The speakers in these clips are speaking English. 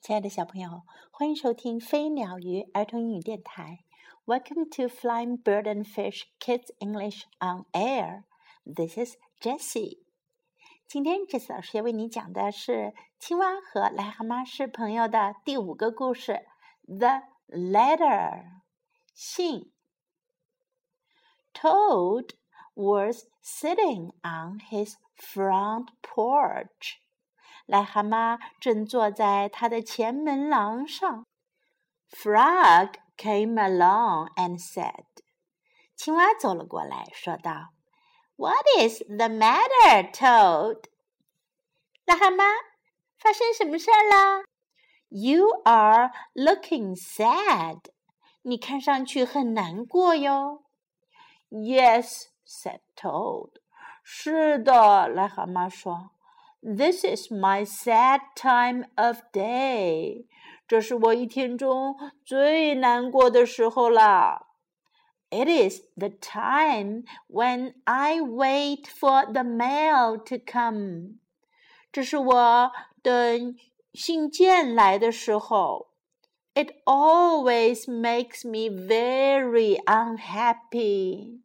亲爱的小朋友，欢迎收听飞鸟鱼儿童英语电台。Welcome to Flying Bird and Fish Kids English on Air. This is Jessie. 今天，Jessie 老师要为你讲的是《青蛙和癞蛤蟆是朋友》的第五个故事：The Letter 信。Toad was sitting on his front porch. 癞蛤蟆正坐在他的前门廊上。Frog came along and said，青蛙走了过来，说道：“What is the matter, Toad？” 癞蛤蟆，发生什么事儿了？You are looking sad。你看上去很难过哟。Yes，said Toad。是的，癞蛤蟆说。This is my sad time of day. 这是我一天中最难过的时候了。It is the time when I wait for the mail to come. 这是我等信件来的时候。It always makes me very unhappy.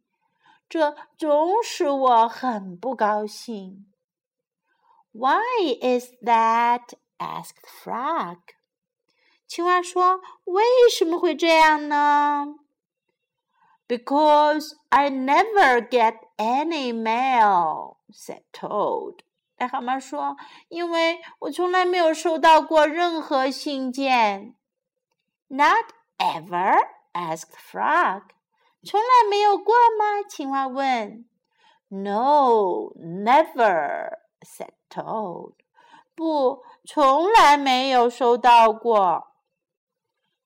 这总使我很不高兴。 Why is that? asked Frog. 青蛙说：“为什么会这样呢？”Because I never get any mail," said Toad. 癞蛤蟆说：“因为我从来没有收到过任何信件。”Not ever? asked Frog. 从来没有过吗？青蛙问。No, never, said Toad，不，从来没有收到过。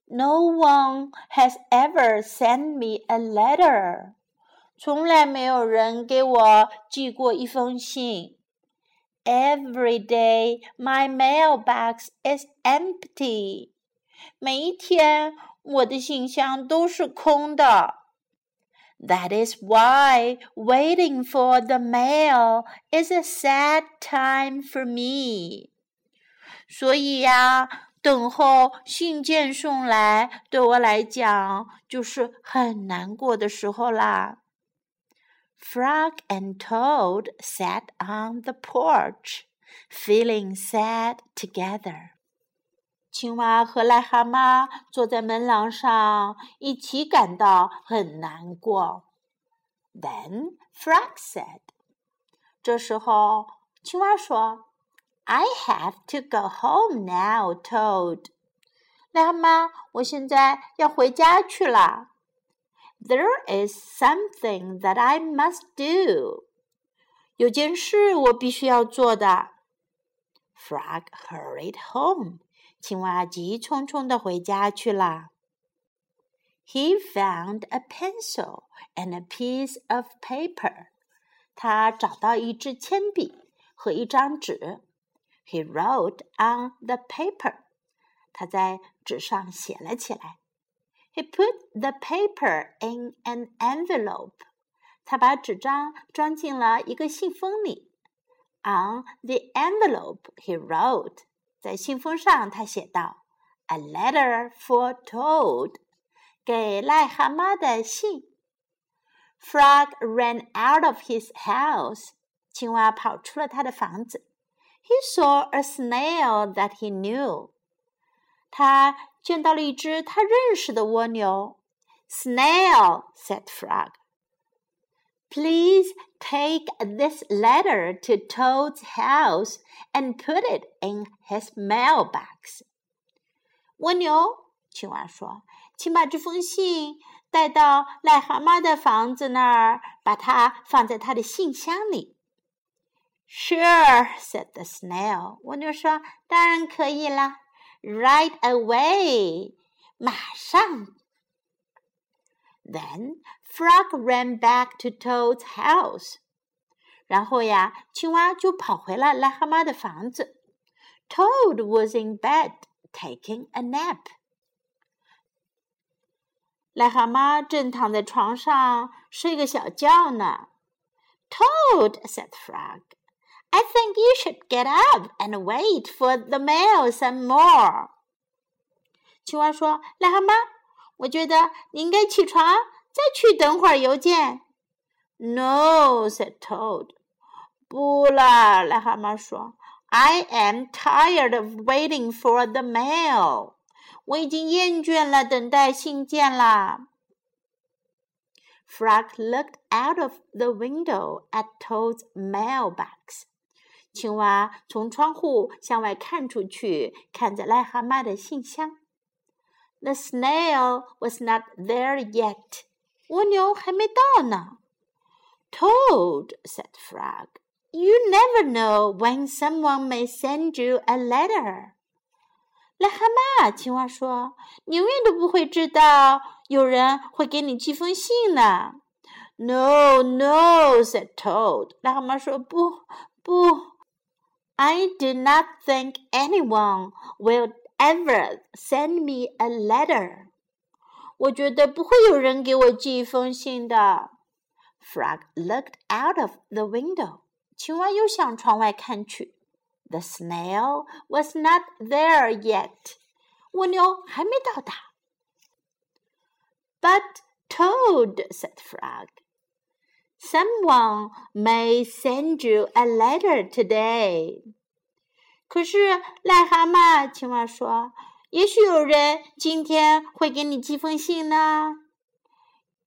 No one has ever sent me a letter，从来没有人给我寄过一封信。Every day my mailbox is empty，每一天我的信箱都是空的。 That is why waiting for the mail is a sad time for me. 所以呀，等候信件送来对我来讲就是很难过的时候啦。Frog and Toad sat on the porch, feeling sad together. 青蛙和癞蛤蟆坐在门廊上，一起感到很难过。Then Frog said：“ 这时候，青蛙说：‘I have to go home now, Toad。’癞蛤蟆，我现在要回家去了。There is something that I must do。有件事我必须要做的。Frog hurried home。” 青蛙急匆匆地回家去了。He found a pencil and a piece of paper. 他找到一支铅笔和一张纸。He wrote on the paper. 他在纸上写了起来。He put the paper in an envelope. 他把纸张装进了一个信封里。On the envelope, he wrote. 在信封上，他写道：“A letter for Toad，给癞蛤蟆的信。”Frog ran out of his house，青蛙跑出了他的房子。He saw a snail that he knew，他见到了一只他认识的蜗牛。“Snail”，said Frog。Please take this letter to Toad's house and put it in his mailbox. 蜗牛，青蛙说：“请把这封信带到癞蛤蟆的房子那儿，把它放在他的信箱里。” Sure, said the snail. 蜗牛说：“当然可以啦，Right away，马上。” Then Frog ran back to Toad's house. 然后呀，青蛙就跑回了癞蛤蟆的房子。Toad was in bed taking a nap. 癞蛤蟆正躺在床上睡个小觉呢。Toad said Frog, I think you should get up and wait for the mail some more. 青蛙说：“癞蛤蟆，我觉得你应该起床，再去等会儿邮件。” No, said Toad. 不啦，癞蛤蟆说。I am tired of waiting for the mail. 我已经厌倦了等待信件啦。Frog looked out of the window at Toad's mailbox. 青蛙从窗户向外看出去，看着癞蛤蟆的信箱。The snail was not there yet. 蜗牛还没到呢。Toad, said Frog, you never know when someone may send you a letter. 癞蛤蟆，青蛙说：“你永远都不会知道有人会给你寄封信呢。” No, no, said Toad. 癞蛤蟆说：“不，不。” I do not think anyone will ever send me a letter. 我觉得不会有人给我寄一封信的。Frog looked out of the window. 青蛙又向窗外看去。The snail was not there yet. 蜗牛还没到达。But Toad, said Frog, someone may send you a letter today. 可是癞蛤蟆，青蛙说，也许有人今天会给你寄封信呢。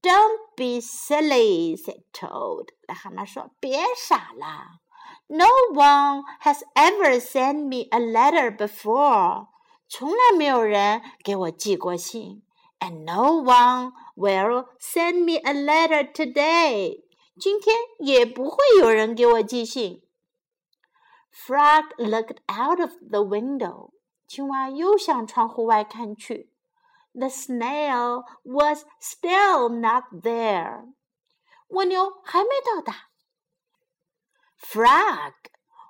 Don't be silly, said Toad. 癞蛤蟆说：“别傻了。” No one has ever sent me a letter before. 从来没有人给我寄过信。And no one will send me a letter today. 今天也不会有人给我寄信。Frog looked out of the window. 青蛙又向窗户外看去。 The snail was still not there. 蜗牛还没到达。Frog,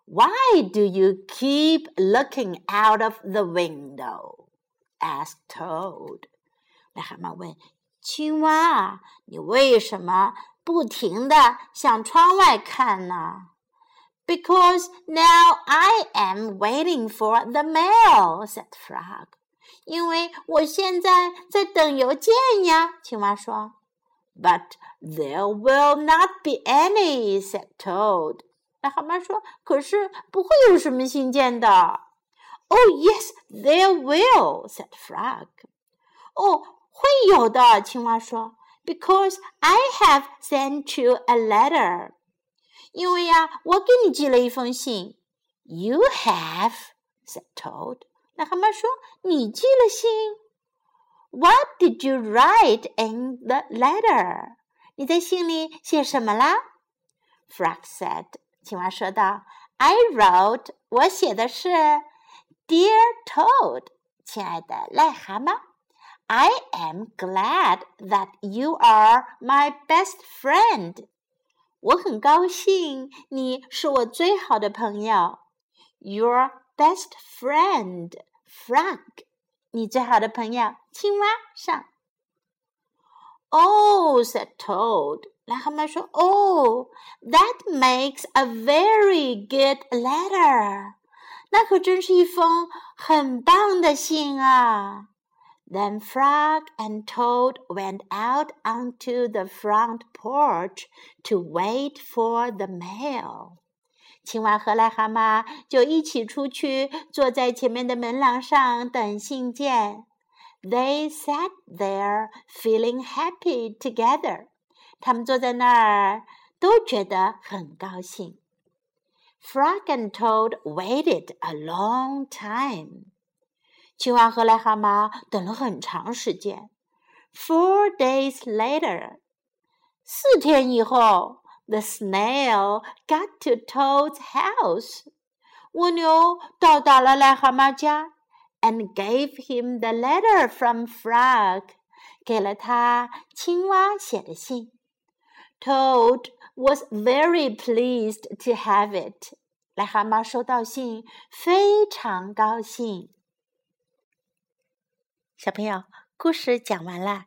why do you keep looking out of the window? asked Toad. 癞蛤蟆问：“青蛙，你为什么不停地向窗外看呢？” Because now I am waiting for the mail," said Frog. 因为我现在在等邮件呀，青蛙说。But there will not be any," said Toad. 癞蛤蟆说：“可是不会有什么信件的。” Oh yes, there will," said Frog. 哦，会有的，青蛙说。Because I have sent you a letter. 因为呀，我给你寄了一封信。You have," said Toad. 癞蛤蟆说：“你寄了信。” What did you write in the letter? 你在信里写什么啦？Frog said. 青蛙说道：“I wrote，我写的是，Dear Toad，亲爱的癞蛤蟆，I am glad that you are my best friend。我很高兴你是我最好的朋友。Your best friend Frog，你最好的朋友青蛙上。Oh, said Toad. 癞蛤蟆说：“Oh, that makes a very good letter。”那可真是一封很棒的信啊！Then Frog and Toad went out onto the front porch to wait for the mail. 青蛙和癞蛤蟆就一起出去，坐在前面的门廊上等信件。They sat there feeling happy together. 他们坐在那儿，都觉得很高兴。Frog and Toad waited a long time. 青蛙和癞蛤蟆等了很长时间。Four days later，四天以后 ，the snail got to Toad's house。蜗牛到达了癞蛤蟆家，and gave him the letter from Frog，给了他青蛙写的信。Toad was very pleased to have it. 癞蛤蟆收到信，非常高兴。小朋友，故事讲完了，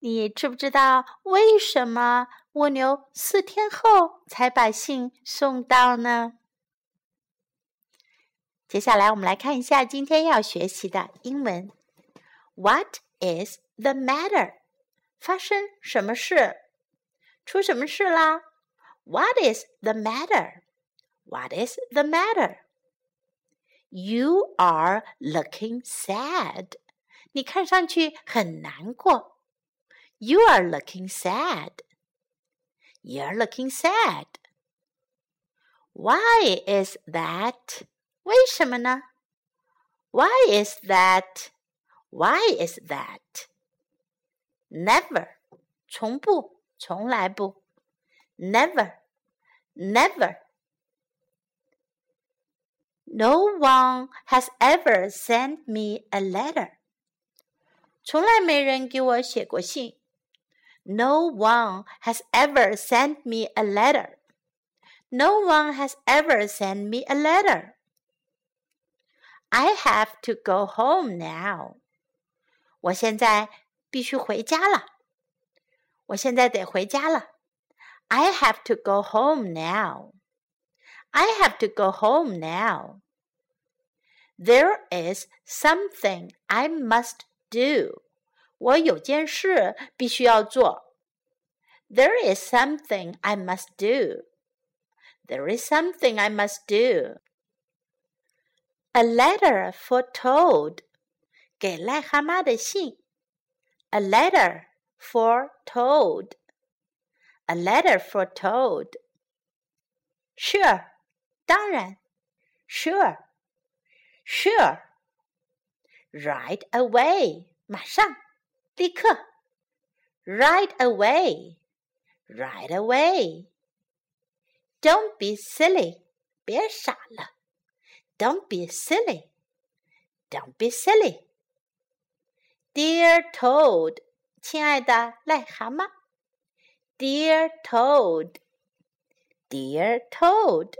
你知不知道为什么 蜗牛四天后才把信送到呢？接下来，我们来看一下今天要学习的英文。What is the matter？发生什么事？出什么事啦？What is the matter? What is the matter? You are looking sad. 你看上去很难过。You are looking sad. You're looking sad. Why is that? 为什么呢？Why is that? Why is that? Never. 从不，从来不。Never. Never. No one has ever sent me a letter. 从来没人给我写过信。 No one has ever sent me a letter. No one has ever sent me a letter. I have to go home now. 我现在必须回家了。我现在得回家了。I have to go home now. I have to go home now. There is something I must do. 我有件事必须要做。There is something I must do. There is something I must do. A letter for Toad. 给癞蛤蟆的信。A letter for Toad. A letter for Toad. Sure. 当然。Sure. Sure. Right away. 马上。立刻，right away, right away. Don't be silly，别傻了。Don't be silly, don't be silly. Dear Toad，亲爱的癞蛤蟆。Dear Toad, Dear Toad。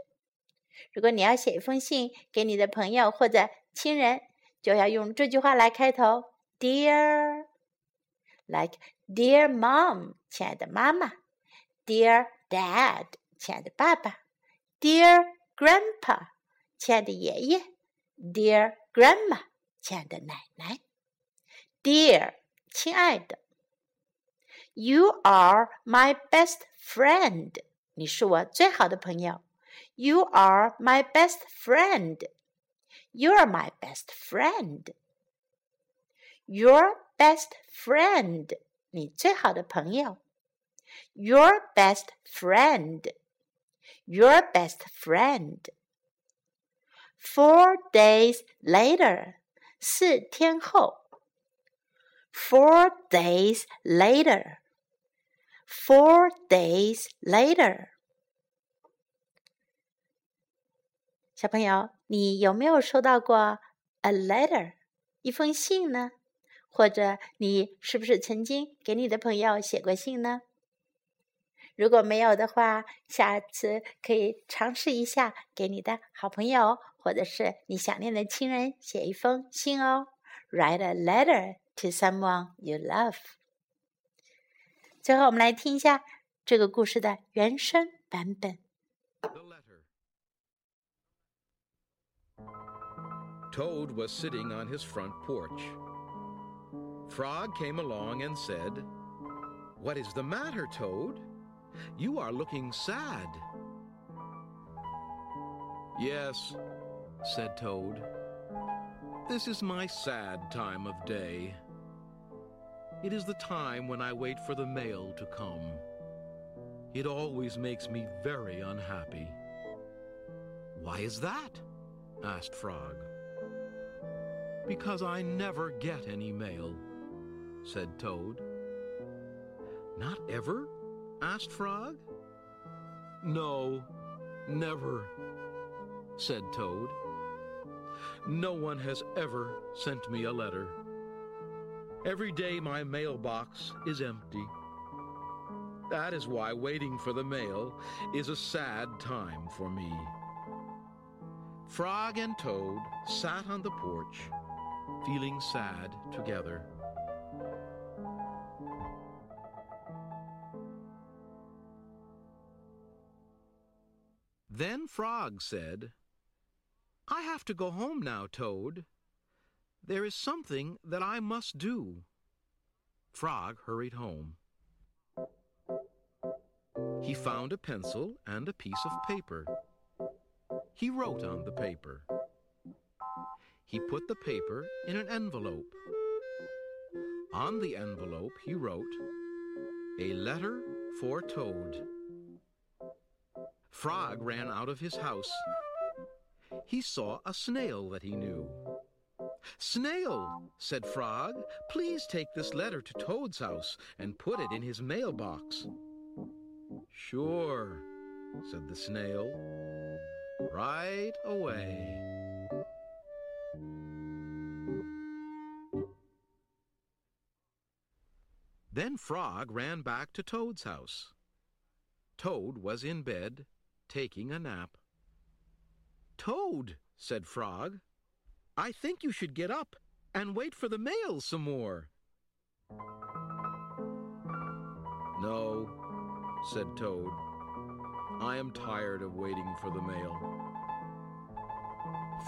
如果你要写一封信给你的朋友或者亲人，就要用这句话来开头：Dear。like dear mom，亲爱的妈妈；dear dad，亲爱的爸爸；dear grandpa，亲爱的爷爷；dear grandma，亲爱的奶奶；dear，亲爱的。You are my best friend，你是我最好的朋友。You are my best friend. You are my best friend. Your best friend，你最好的朋友。Your best friend, your best friend. Four days later，四天后。Four days later, four days later. 小朋友，你有没有收到过 a letter，一封信呢？ 或者你是不是曾经给你的朋友写过信呢？如果没有的话，下次可以尝试一下给你的好朋友或者是你想念的亲人写一封信哦。Write a letter to someone you love。最后，我们来听一下这个故事的原声版本。Toad was sitting on his front porch. Frog came along and said, What is the matter, Toad? You are looking sad. Yes, said Toad. This is my sad time of day. It is the time when I wait for the mail to come. It always makes me very unhappy. Why is that? asked Frog. Because I never get any mail said Toad. Not ever? asked Frog. No, never, said Toad. No one has ever sent me a letter. Every day my mailbox is empty. That is why waiting for the mail is a sad time for me. Frog and Toad sat on the porch, feeling sad together. Then Frog said, I have to go home now, Toad. There is something that I must do. Frog hurried home. He found a pencil and a piece of paper. He wrote on the paper. He put the paper in an envelope. On the envelope, he wrote, A letter for Toad. Frog ran out of his house. He saw a snail that he knew. Snail, said Frog, please take this letter to Toad's house and put it in his mailbox. Sure, said the snail. Right away. Then Frog ran back to Toad's house. Toad was in bed, taking a nap. Toad, said Frog, I think you should get up and wait for the mail some more. No, said Toad. I am tired of waiting for the mail.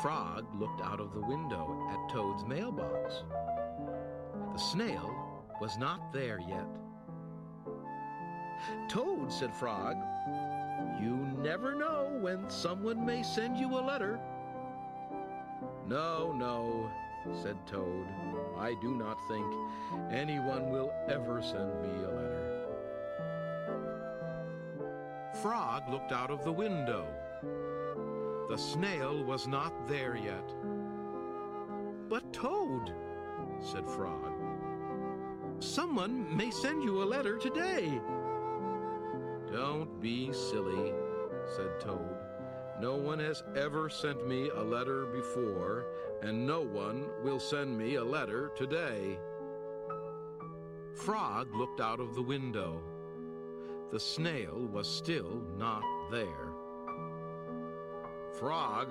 Frog looked out of the window at Toad's mailbox. The snail was not there yet. Toad, said Frog, you never know when someone may send you a letter. No, no, said Toad. I do not think anyone will ever send me a letter. Frog looked out of the window. The snail was not there yet. But Toad, said Frog, someone may send you a letter today. Don't be silly, said Toad. No one has ever sent me a letter before, and no one will send me a letter today. Frog looked out of the window. The snail was still not there. Frog,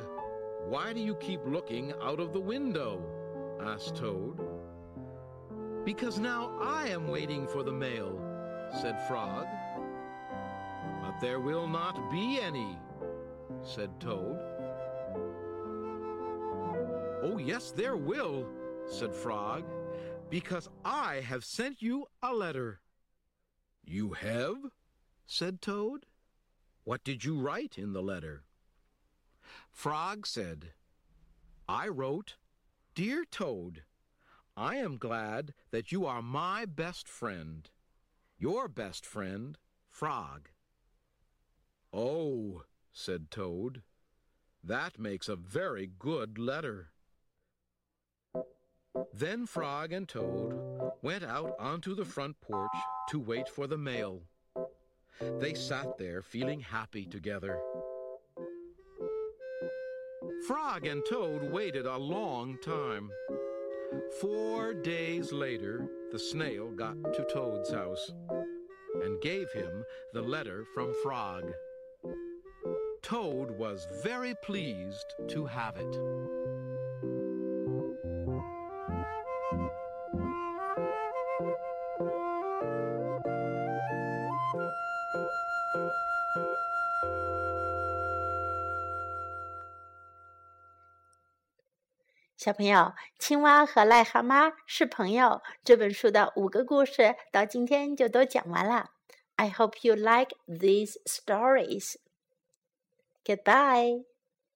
why do you keep looking out of the window? asked Toad. Because now I am waiting for the mail, said Frog. There will not be any, said Toad. Oh, yes, there will, said Frog, because I have sent you a letter. You have? said Toad. What did you write in the letter? Frog said, I wrote, Dear Toad, I am glad that you are my best friend. Your best friend, Frog. Oh, said Toad, that makes a very good letter. Then Frog and Toad went out onto the front porch to wait for the mail. They sat there feeling happy together. Frog and Toad waited a long time. Four days later, the snail got to Toad's house and gave him the letter from Frog. Toad was very pleased to have it. “小朋友，青蛙和癞蛤蟆是朋友。”这本书的五个故事到今天就都讲完了。I hope you like these stories. Goodbye.